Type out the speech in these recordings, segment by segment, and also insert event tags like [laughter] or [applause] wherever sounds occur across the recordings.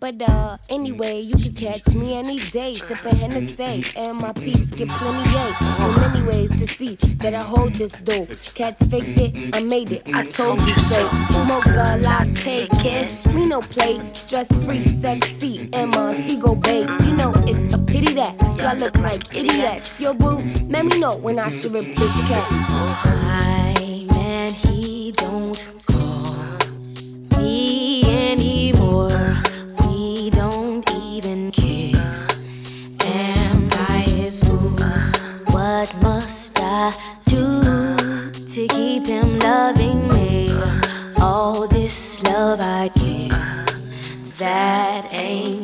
But uh, anyway, you can catch me any day, sipping Hennessy, and my peeps get plenty A. Well, many ways to see that I hold this dough. Cats faked it, I made it, I told you so. Mocha latte, kid, me no play, stress free, sexy, and Montego Bay. You know it's a pity that y'all look like idiots. Yo, boo, let me know when I should rip this cat. Oh, that ain't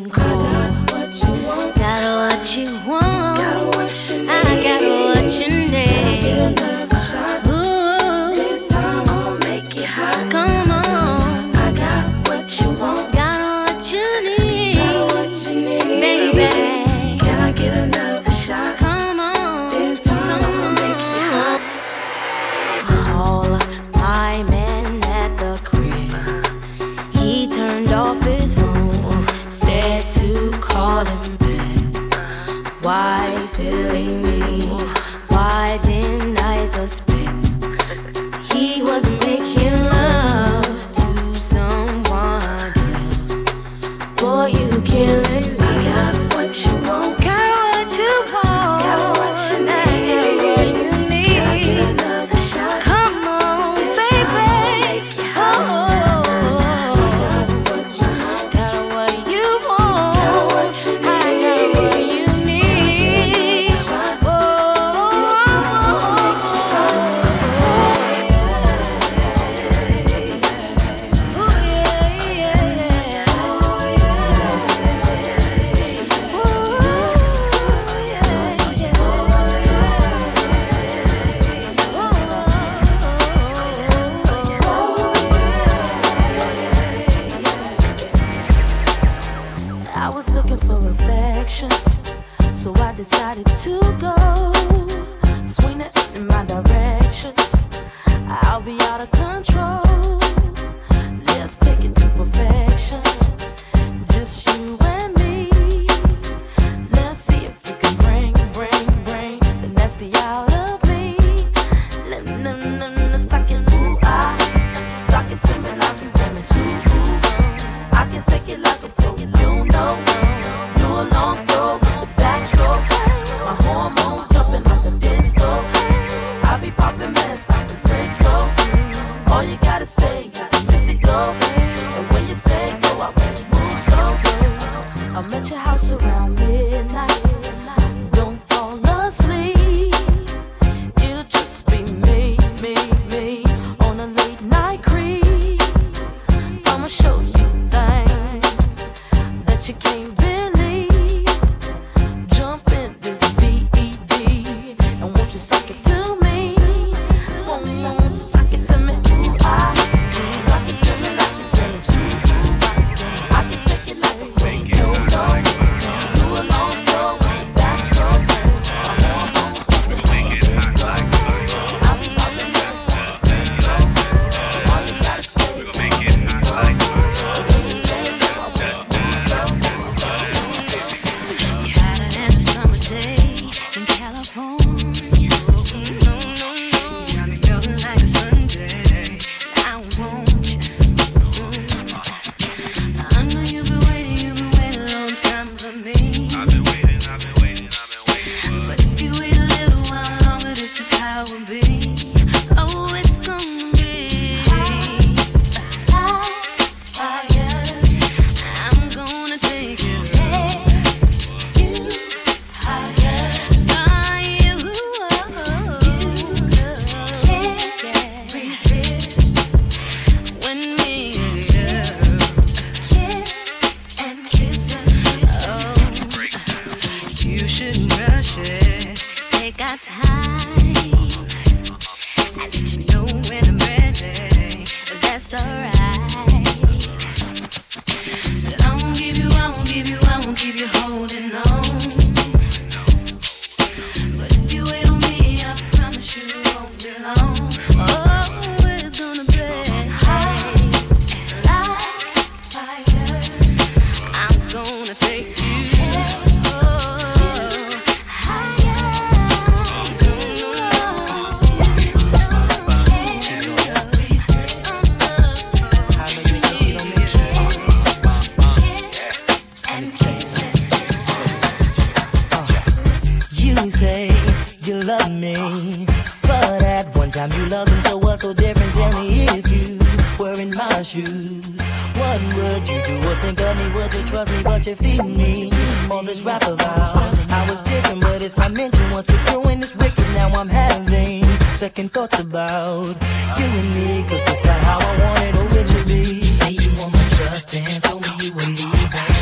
leaving.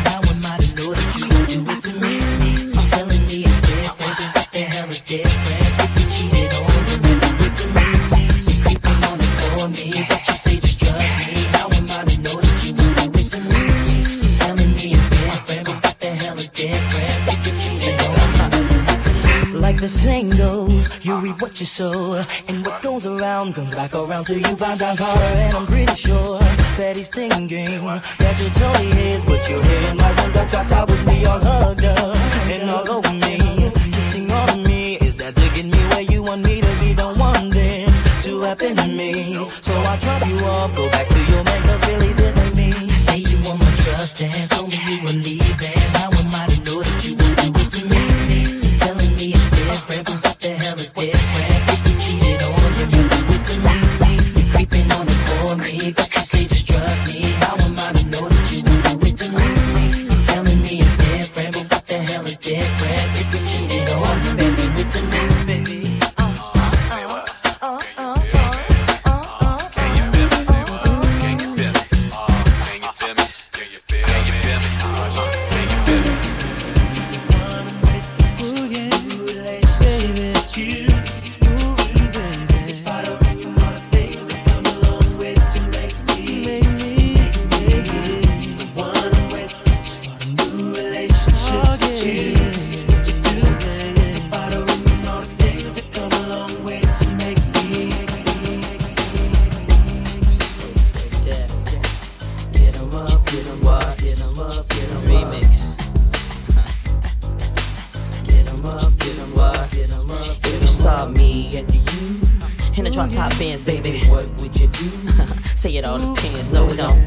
How am I to know that you would do it to me? Telling me it's different, but the hell is different? If you cheated on me, do it to me. You creeping on it for me, but you say just trust me. How am I to know that you would do it to me? Telling me it's different, but the hell is different? If you cheated on me. Like the saying goes, you reap what you sow. And around, comes back around to you, find out harder. And I'm pretty sure that he's thinking that you totally is, but you're here in my room, got chopped top with me, all hugged up and all over me, kissing on me. Is that digging me where you want me to be? Don't want this to happen to me, so I drop you off, go back to your man, cause really this ain't me. Say you want my trust and and to you. In the drop top bands, baby. What would you do? [laughs] say it all depends, no it don't.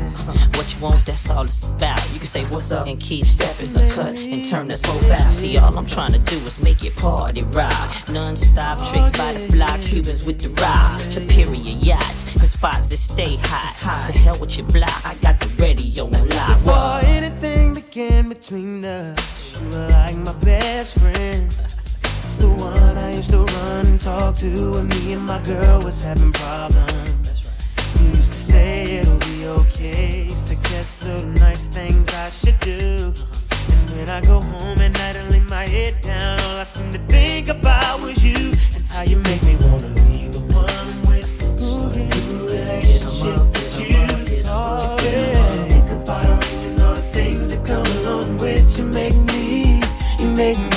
What you want, that's all it's about. You can say what's up and keep stepping the cut and turn this whole fast. See, all I'm trying to do is make it party rock. Non-stop tricks by the fly, Cubans with the rocks. Superior yachts and spots that stay high. The hell with your block, I got the radio on lock. Before anything began between us, you were like my best friend. The one I used to run and talk to when me and my girl was having problems. You used to say it'll be okay, suggest little nice things I should do. And when I go home at night and lay my head down, all I seem to think about was you and how you make me wanna be the one with. Ooh. Relationship that you taught. Yeah. Think about all the things that come along with you. Make me, you make me.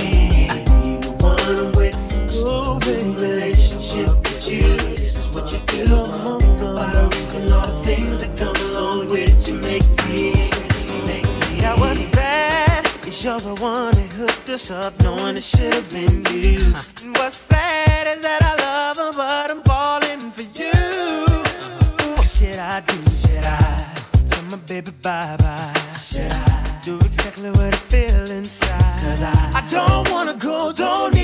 this up knowing it should have been you. What's sad is that I love her, but I'm falling for you. Uh-huh. What should I do? Should I tell my baby bye bye? Should I do exactly what I feel inside? Cause I, I don't wanna go, don't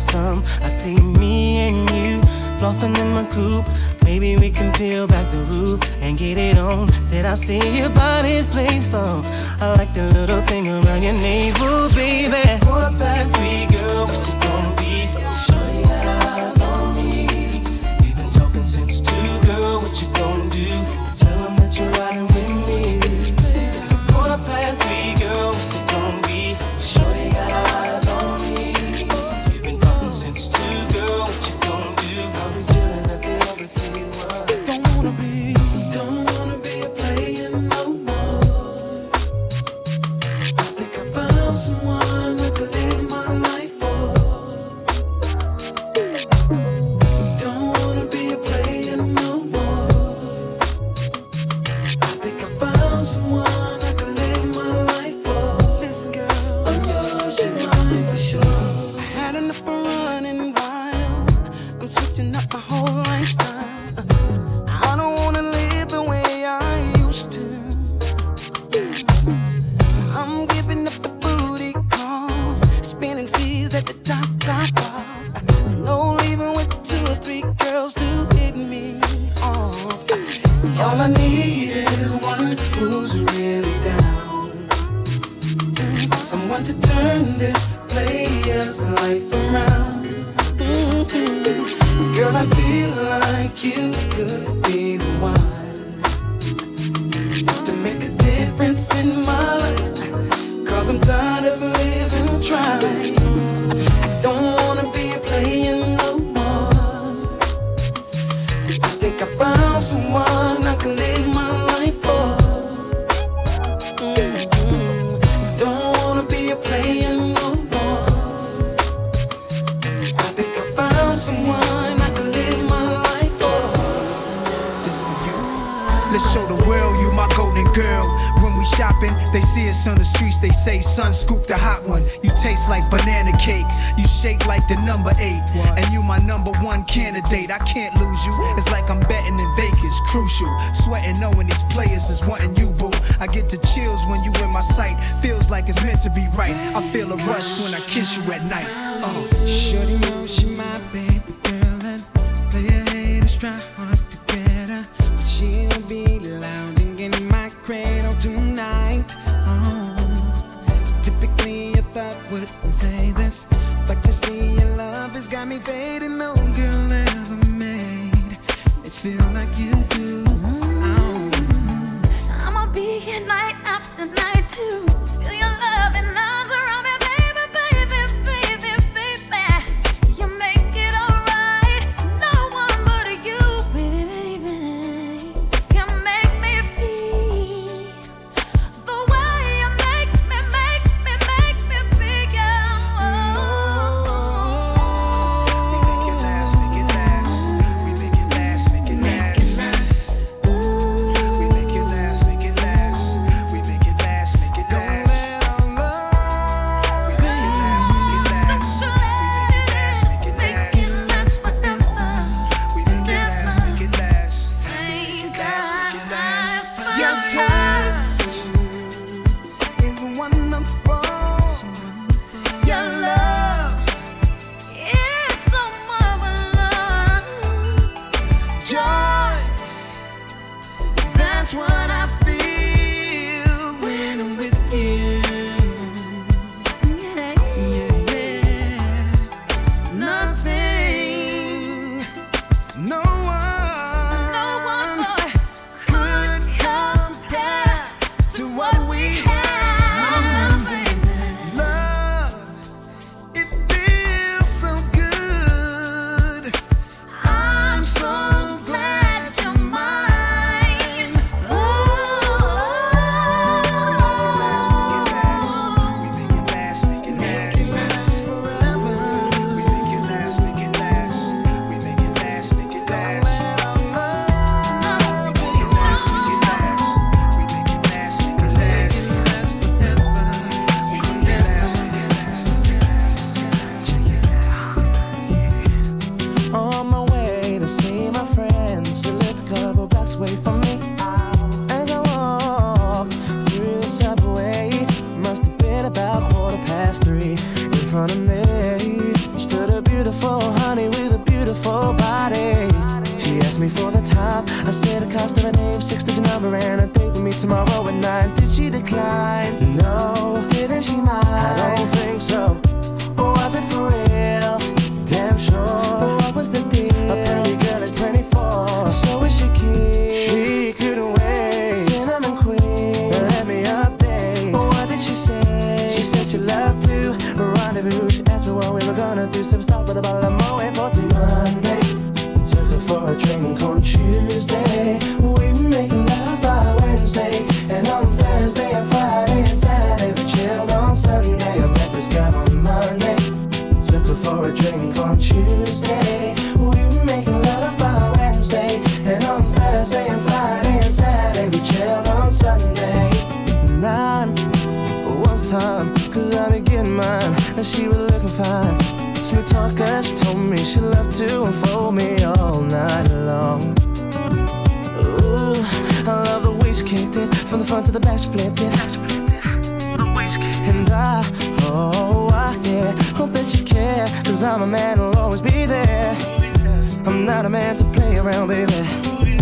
some. I see me and you flossing in my coupe. Maybe we can peel back the roof and get it on. Did I see your body's place for? I like the little thing around your navel, baby. Let's show the world you my golden girl. When we shopping, they see us on the streets. They say, son, scoop the hot one. You taste like banana cake. You shake like the number eight. And you my number one candidate. I can't lose you. It's like I'm betting in Vegas. Crucial. Sweating knowing these players is wanting you, boo. I get the chills when you in my sight. Feels like it's meant to be right. I feel a rush when I kiss you at night. Uh. Shorty know she my baby. dance. Was time, cause I be getting mine. And she was looking fine. Smooth talker, she told me she loved to unfold me all night long. Ooh, I love the way she kicked it. From the front to the back, she flipped it. And I, oh, I, yeah, hope that you care. Cause I'm a man who'll always be there. I'm not a man to play around, baby.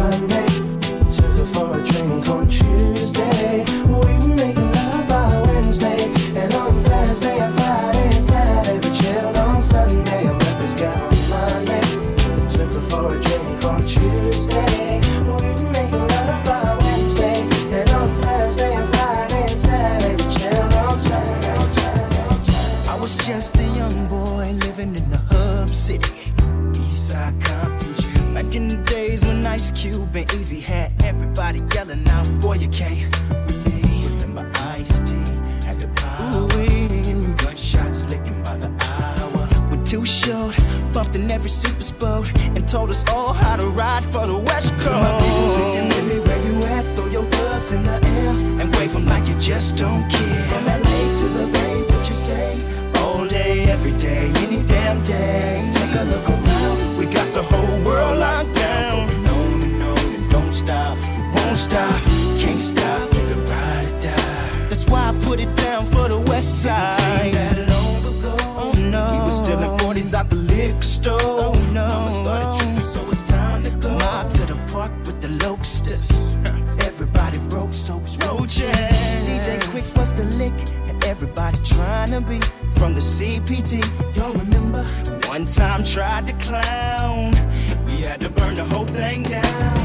Every super boat, and told us all how to ride for the West Coast. My people singing, baby, where you at? Throw your gloves in the air and wave them like you just don't care. From LA to the Bay, what you say? All day, every day, any damn day. Take a look around, we got the whole world locked down. On and on and don't stop, won't stop, can't stop, either ride or die. That's why I put it down for the West Side. Were still in 40s out the liquor store. Oh no, Mama started tripping, so it's time to go. Mob to the park with the locusts. Everybody broke, so it's roaches. DJ Quik was the lick, and everybody trying to be from the CPT. Y'all remember? One time tried to clown. We had to burn the whole thing down.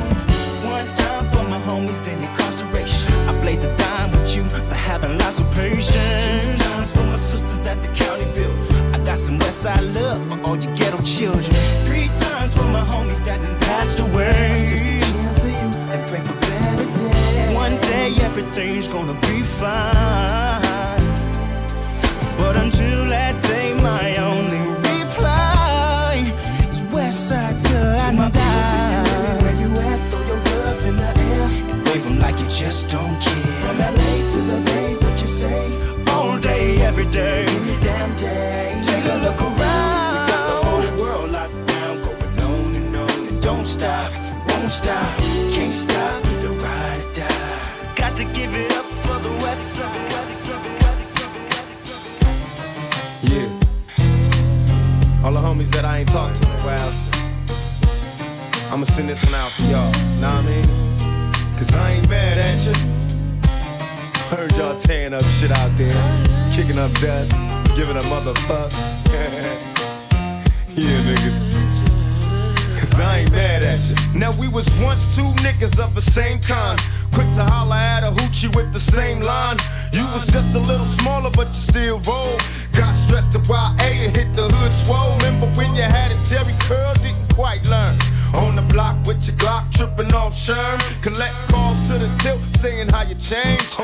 One time for my homies in incarceration. I blaze a dime with you for having lots of patience. Two times for my sisters at the county build. Got some Westside love for all you ghetto children. Three times for my homies that done passed away. And pray for better days. One day everything's gonna be fine. But until that day, my only reply is Westside till I die. Where you at? Throw your gloves in the air and wave them like you just don't care. From LA to the Bay, what you say? All day, every day, any damn day. Take a look around. We got the whole world locked down, going on and on and don't stop, won't stop, can't stop, either ride or die. Got to give it up for the West. Yeah. All the homies that I ain't talked to in a while. I'ma send this one out for y'all. Know what I mean? Cause I ain't mad at you. Heard y'all tearing up shit out there, kicking up dust, giving a motherfuck. [laughs] yeah, niggas. Cause I ain't mad at you. Now we was once two niggas of the same kind. Quick to holler at a hoochie with the same line. You was just a little smaller, but you still roll. Got stressed to YA and hit the hood swole. Remember when you had a Jheri curl, didn't quite learn. On the block with your Glock, tripping off Sherm. Collect calls to the tilt, saying how you changed.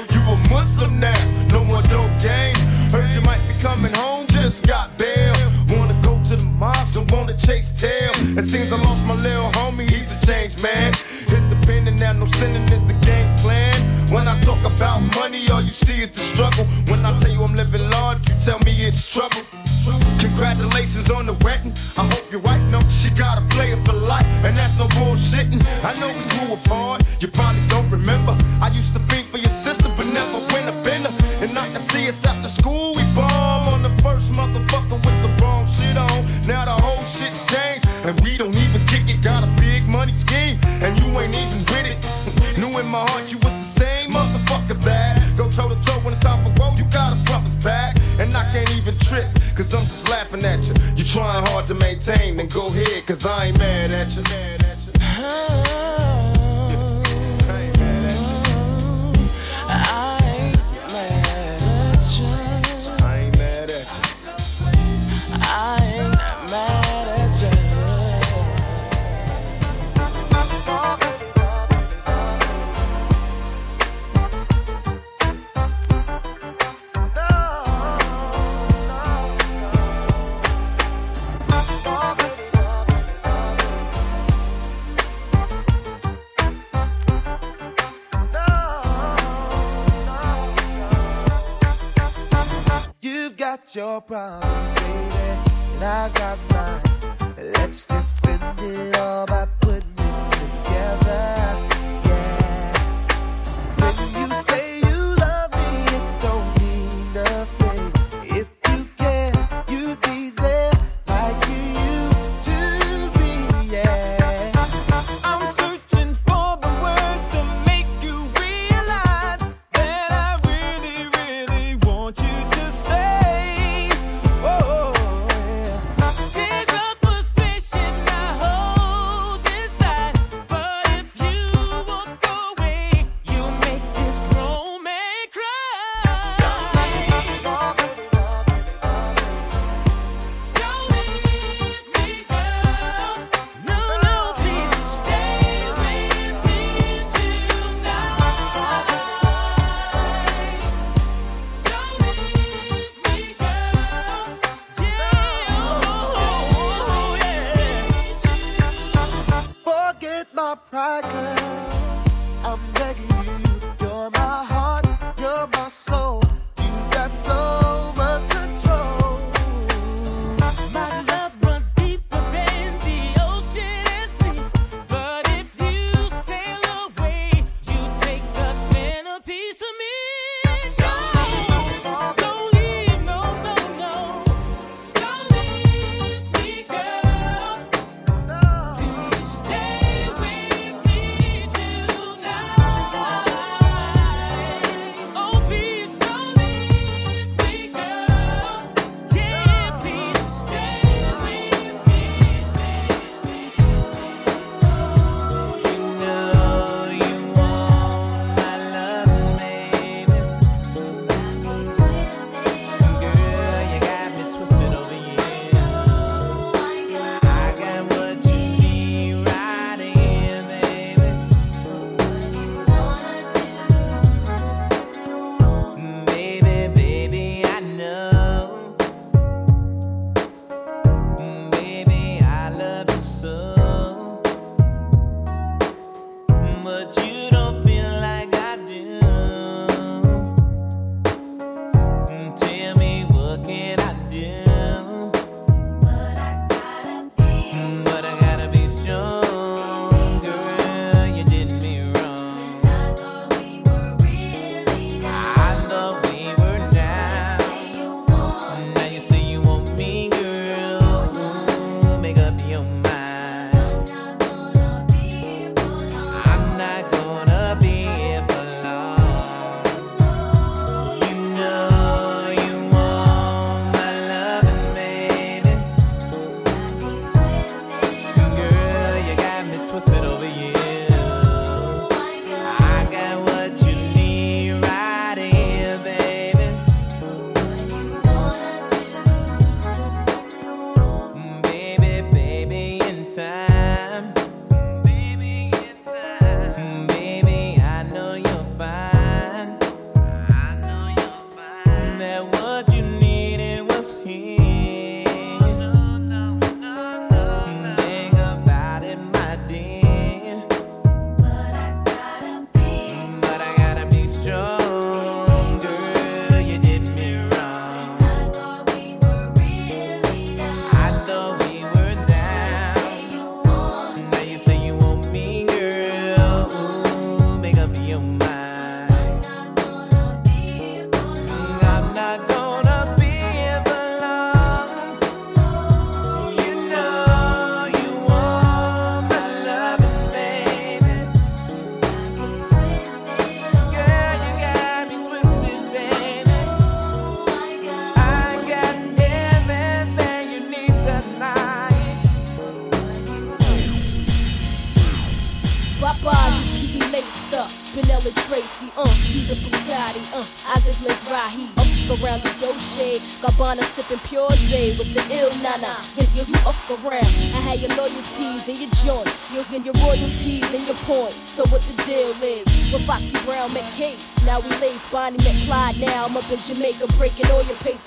With the ill nana. Give you off the ground. I had your loyalties and your joint. You'll get your royalties and your points. So what the deal is? With Foxy Brown met Case. Now we lay Bonnie met Clyde. Now I'm up in Jamaica breaking all your paper.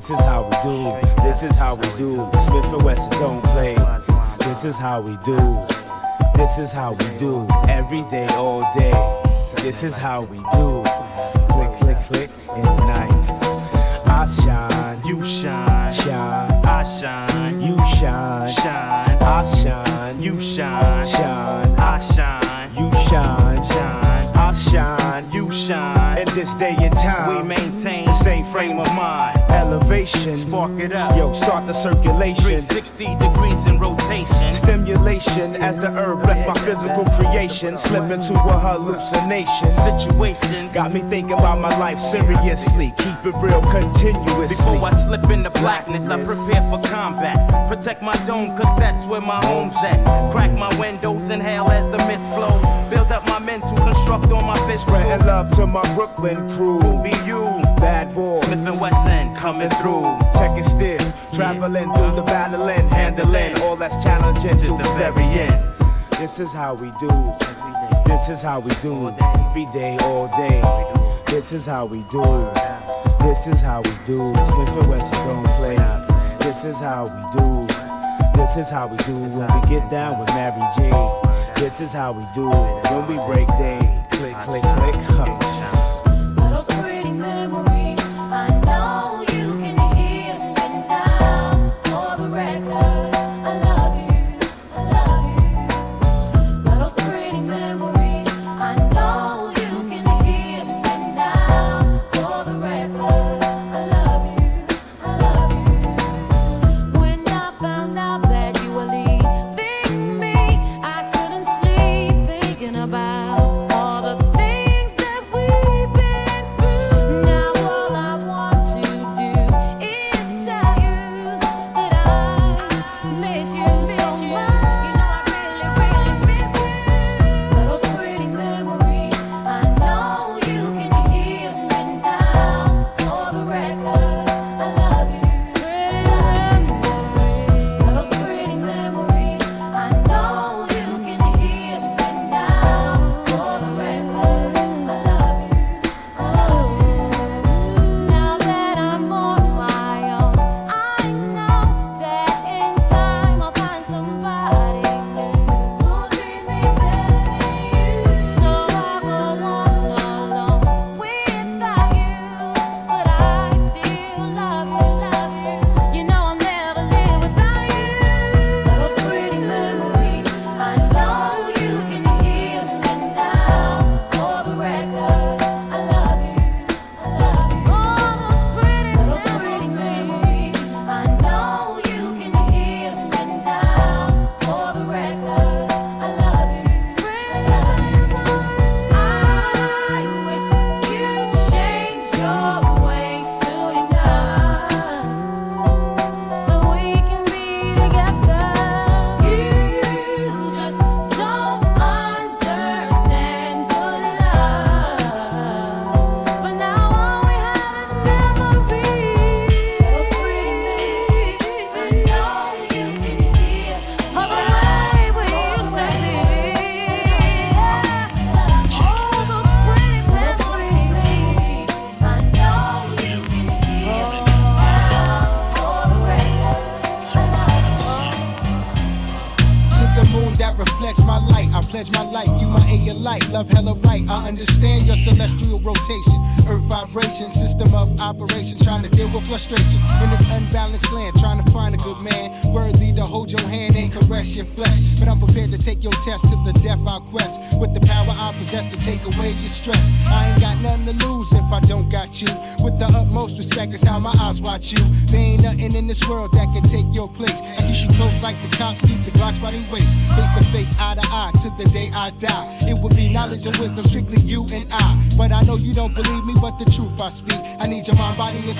This is how we do. This is how we do. Smith and Wesson don't play. This is how we do. This is how we do. Every day, all day. This is how we do. Click, click, click in the night. I shine. You shine. Shine. I shine. You shine. Shine. I shine. You shine. Shine. I shine. You shine. Shine. I shine, you shine. In this day and time, we maintain the same frame of mind. Elevation, spark it up. Yo, start the circulation. 360 degrees in rotation sensation. Stimulation as the herb bless my physical creation. Slip into a hallucination. Situation got me thinking about my life seriously. Keep it real continuously. Before I slip into blackness, I prepare for combat. Protect my dome, cause that's where my home's at. Crack my windows, inhale as the mist flows. Build up my mental, construct on my fist. Spreading love to my Brooklyn crew. Who be you? Bad boy, Smith and Wesson coming through. Checking stiff, traveling through the battling, handling all that's challenging to the very end. This is how we do. This is how we do. Every day, all day. This is how we do. This is how we do. Smith and Wesson don't play. This is how we do. This is how we do when we get down with Mary J. This is how we do when we break day. Click, click, click. Huh.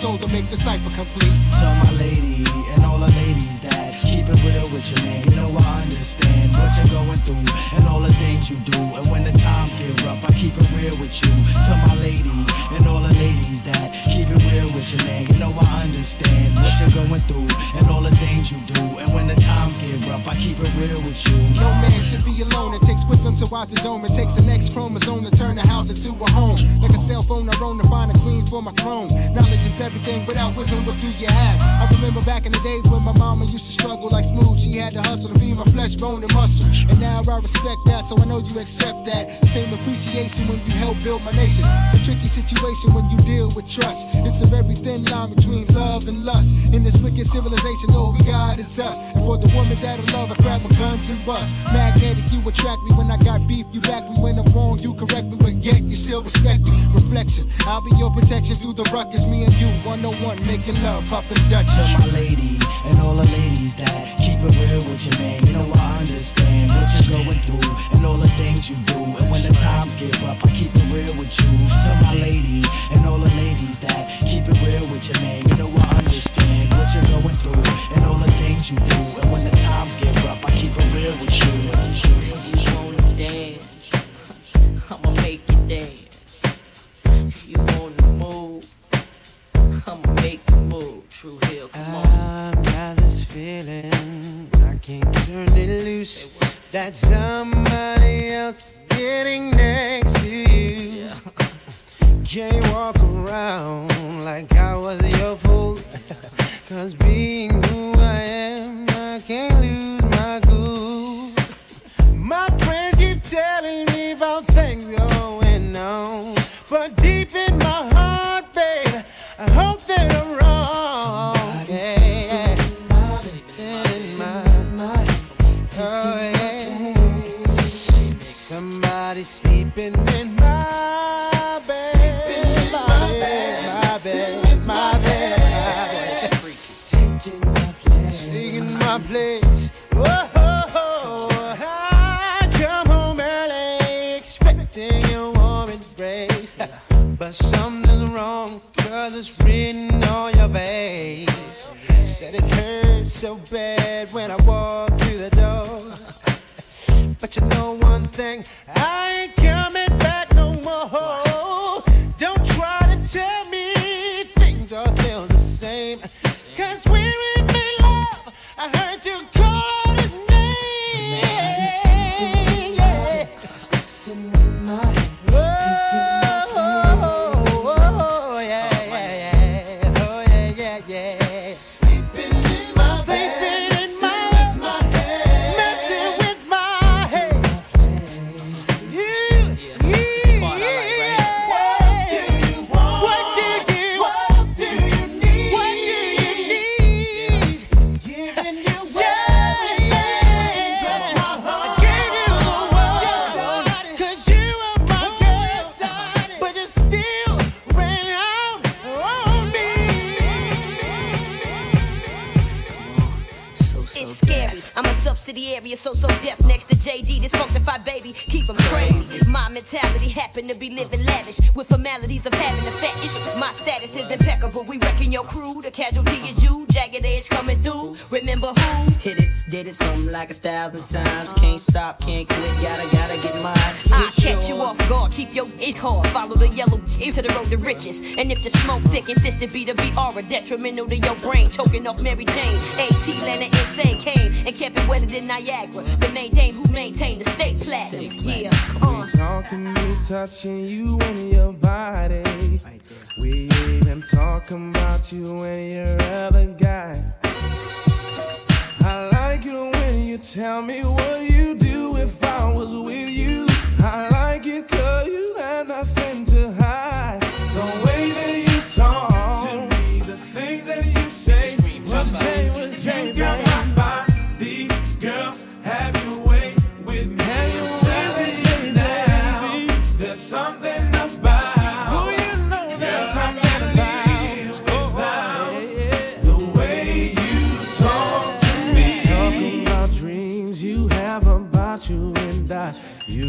soul to make the yet you still respect me. Reflection, I'll be your protection through the ruckus. Me and you, 101, making love, puffin' Dutch. To my lady and all the ladies that keep it real with your man. You know I understand what you're going through and all the things you do. And when the times get rough, I keep it real with you. To my lady and all the ladies that keep it real with your man. You know I understand what you're going through and all the things you do. And when the times get rough, I keep it real with you. dance. I got this feeling I can't turn it loose. That somebody else getting next to you. Yeah. [laughs] Can't walk around criminal to your brain, choking off Mary Jane. AT landed insane, came and kept it wetter than Niagara. The main dame who maintained the state platinum. Yeah, uh. Talking you, touching you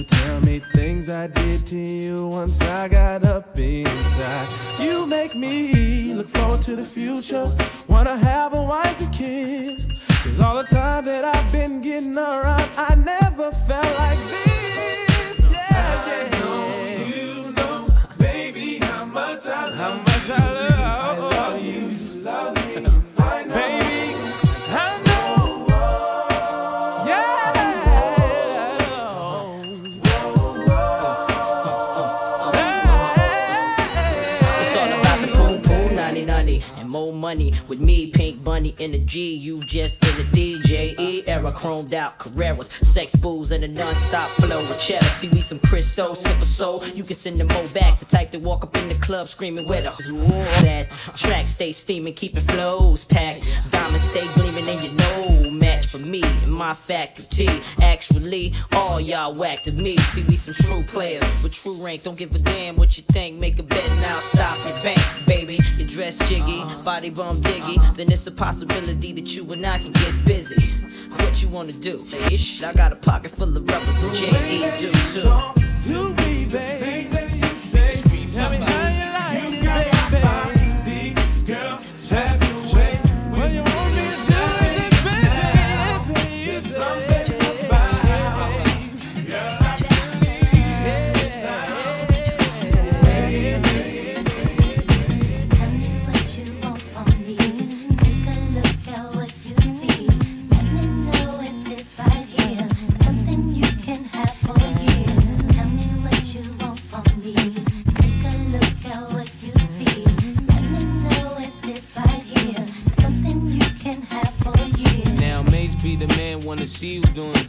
tell me things I did to you once I got up inside. You make me look forward to the future, wanna have a wife and kids. Cause all the time that I've been getting around, I never felt like this. Yeah, I yeah. know you know, baby, how much I love, you. In the G, you just in the DJ E era, chromed out Carreras, sex booze and a non-stop flow with cheddar. See we some Cristo, sip soul. You can send them more back. The type to walk up in the club screaming where the that track stay steaming, keeping flows packed. Diamonds stay gleaming and you know match for me and my faculty. Actually, all y'all whack to me. See we some true players with true rank. Don't give a damn what you think. Make a bet now, stop your bank, baby. Your dress jiggy, body bum diggy. Then it's a possibility that you and I can get busy. What you wanna do? Ish, I got a pocket full of rubbers and JE do too. Do me, baby.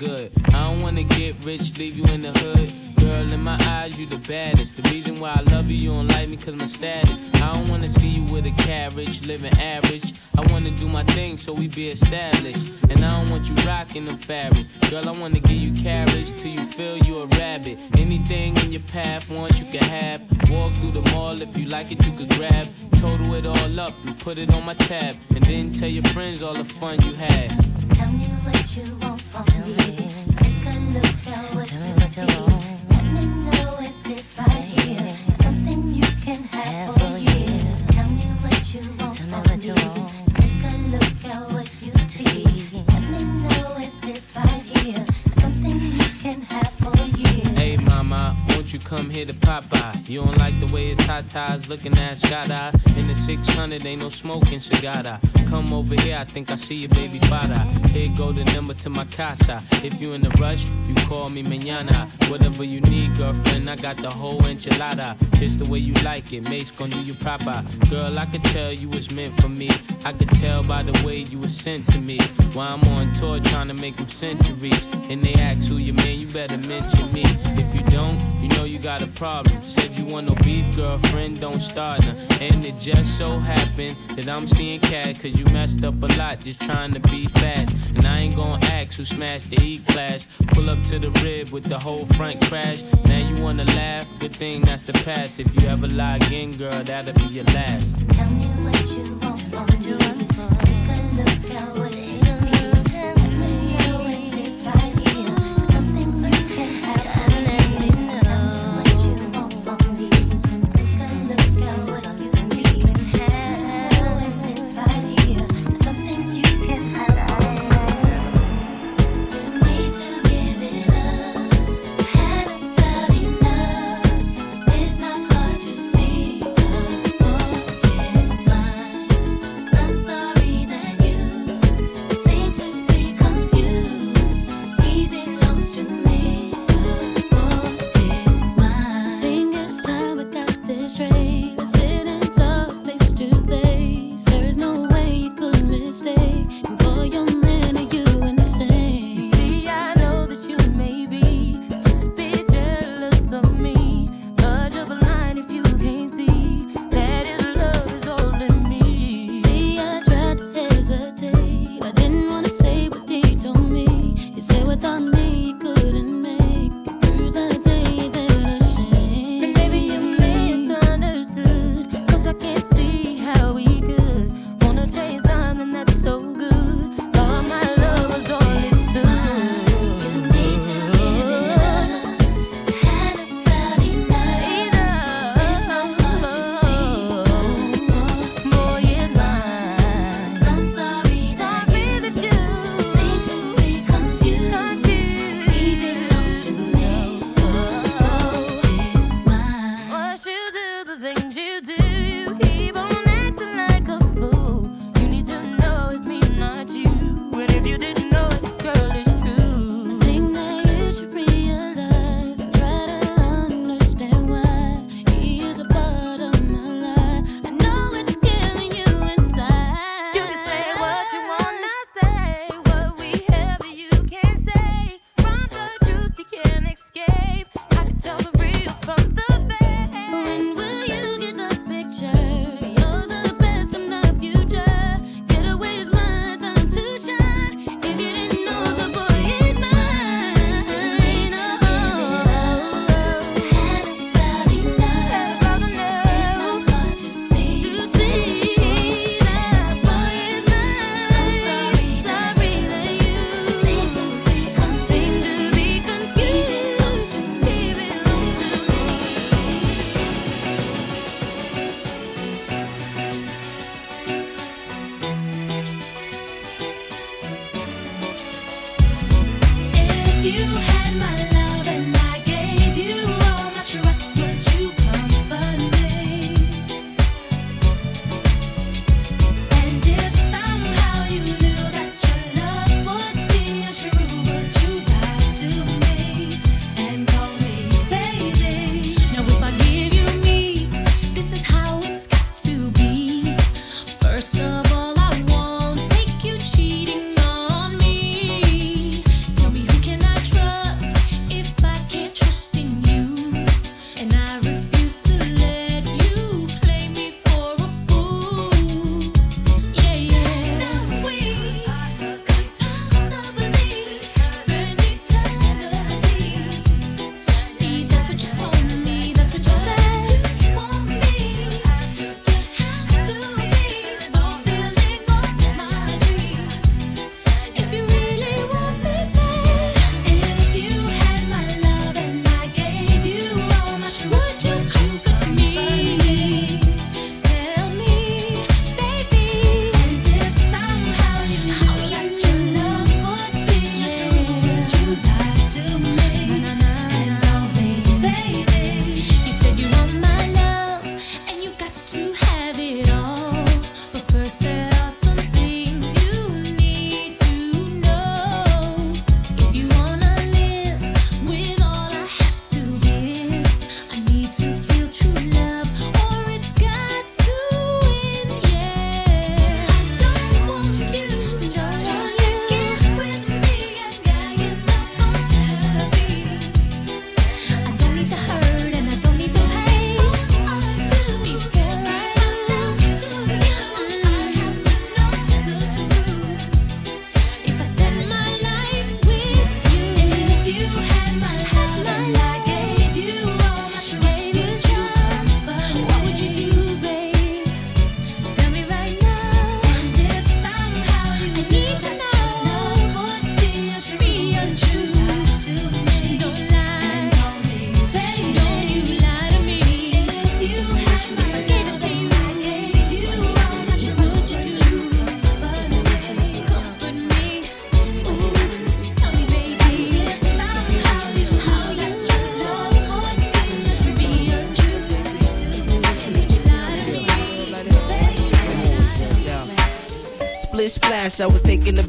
Good. I don't wanna get rich, leave you in the hood. Girl, in my eyes, you the baddest. The reason why I love you, you don't like me cause my status. I don't wanna see you with a carriage, living average. I wanna do my thing so we be established. And I don't want you rocking the fabrics. Girl, I wanna give you carriage till you feel you a rabbit. Anything in your path, once you can have. Walk through the mall if you like it, you could grab. Total it all up and put it on my tab. And then tell your friends all the fun you had. Tell me what you want You don't like the way your tatas looking at eye. In the 600, ain't no smoking cigar. Come over here, I think I see your baby father. Here go the number to my casa. If you in a rush, you call me mañana. Whatever you need, girlfriend, I got the whole enchilada. Just the way you like it, Mase gon' do you proper. Girl, I could tell you was meant for me. I could tell by the way you was sent to me. While I'm on tour trying to make them centuries. And they ask who you man, you better mention me. If you don't, know you got a problem. Said you want no beef, girlfriend, don't start now. And it just so happened that I'm seeing cat, cause you messed up a lot just trying to be fast. And I ain't gonna ask who smashed the E class. Pull up to the rib with the whole front crash. Now you wanna laugh, good thing that's the past. If you ever lie again, girl, that'll be your last. Tell me what you want from me. Take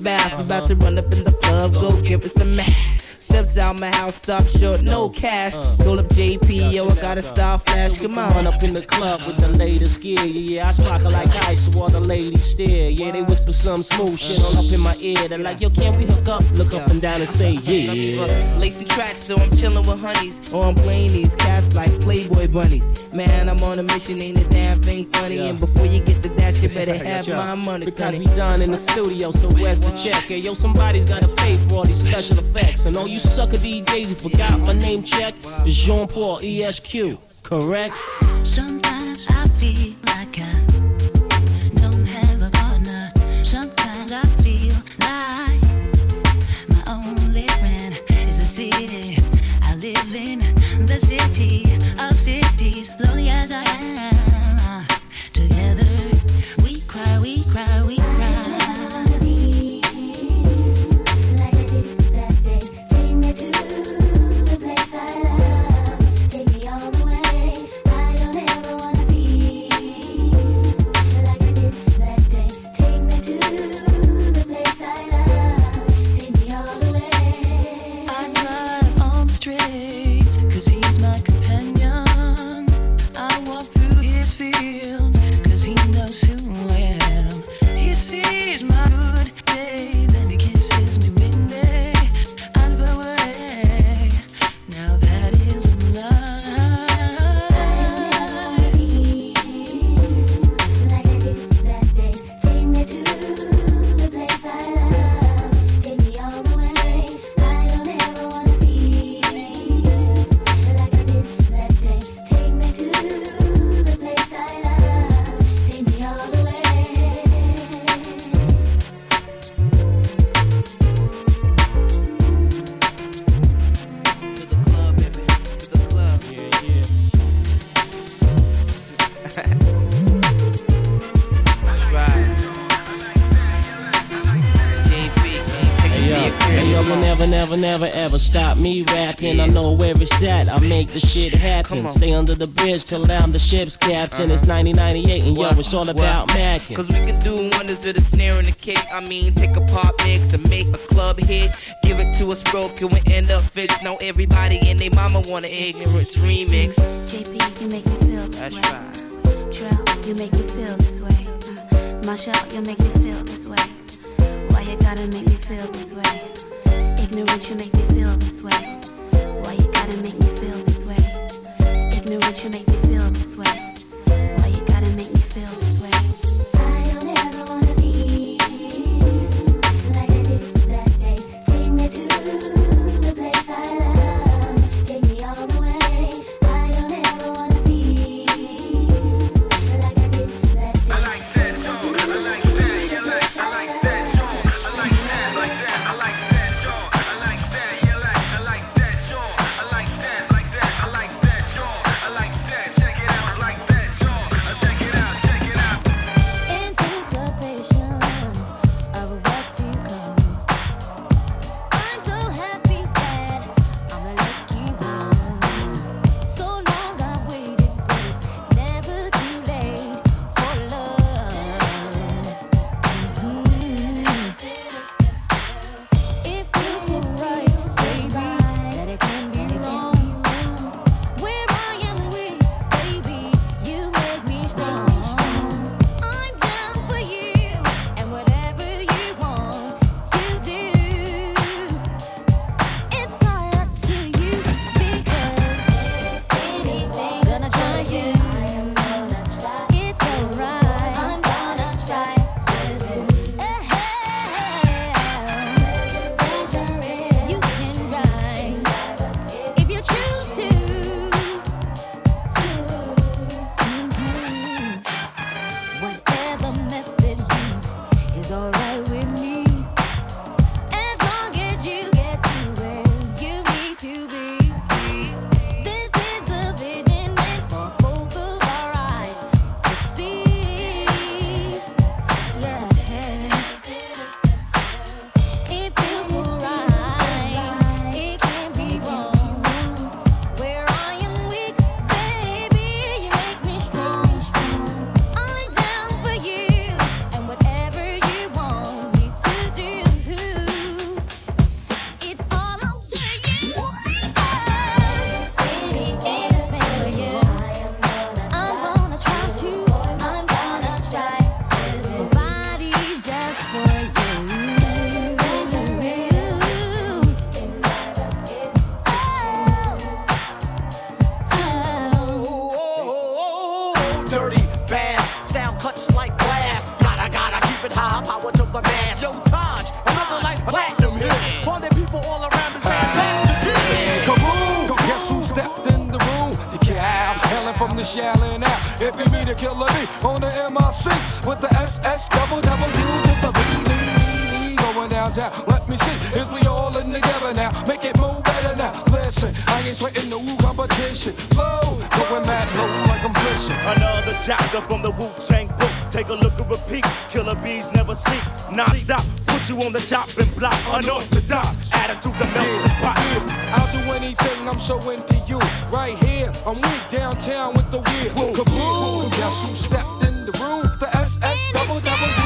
bath. About to run up out my house, stop short, no cash. Uh. Call up JP, yo, I got a style flash. Come on. Run up in the club with the latest gear. Yeah, yeah, I sparkle like ice, all the ladies stare. Yeah, they whisper some smooth shit all up in my ear. They're like, yo, can we hook up? Look up and down and say, yeah. Lacy tracks, so I'm chillin' with honeys. Or I'm playing these cats like Playboy bunnies. Man, I'm on a mission, ain't a damn thing funny. And before you get to that, you better [laughs] have my money, Because we done in the studio, so where's the check? Hey, yo, somebody's gotta pay for all these special effects. And all you sucker DJs who forgot my name check Jean Paul ESQ, correct? Sometimes I feel never, never, never ever stop me rapping. I know where it's at, I make the shit happen. Stay under the bridge till I'm the ship's captain. It's 1998, and yo, it's all about macking. Cause we could do wonders with a snare and a kick. I mean, take a pop mix and make a club hit. Give it to us broken, we end up fixed. Now everybody and they mama want an ignorance remix. JP, you make me feel this That's way. right. Trout, you make me feel this way. Uh, Marshall, you make me feel this way. Why you gotta make me feel this way? Ignorant, you make me feel this way. Why you gotta make me feel this way? Ignorant, you make me feel this way. Why you gotta make me feel this way? From the book. Take a look at repeat. Killer bees never sleep. Non stop. Put you on the chopping block. Unorthodox. Attitude to melt the melting pot. I'll do anything, I'm so into you. Right here, I'm weak downtown with the wheel. Kaboom! Guess who stepped in the room? The SS double double.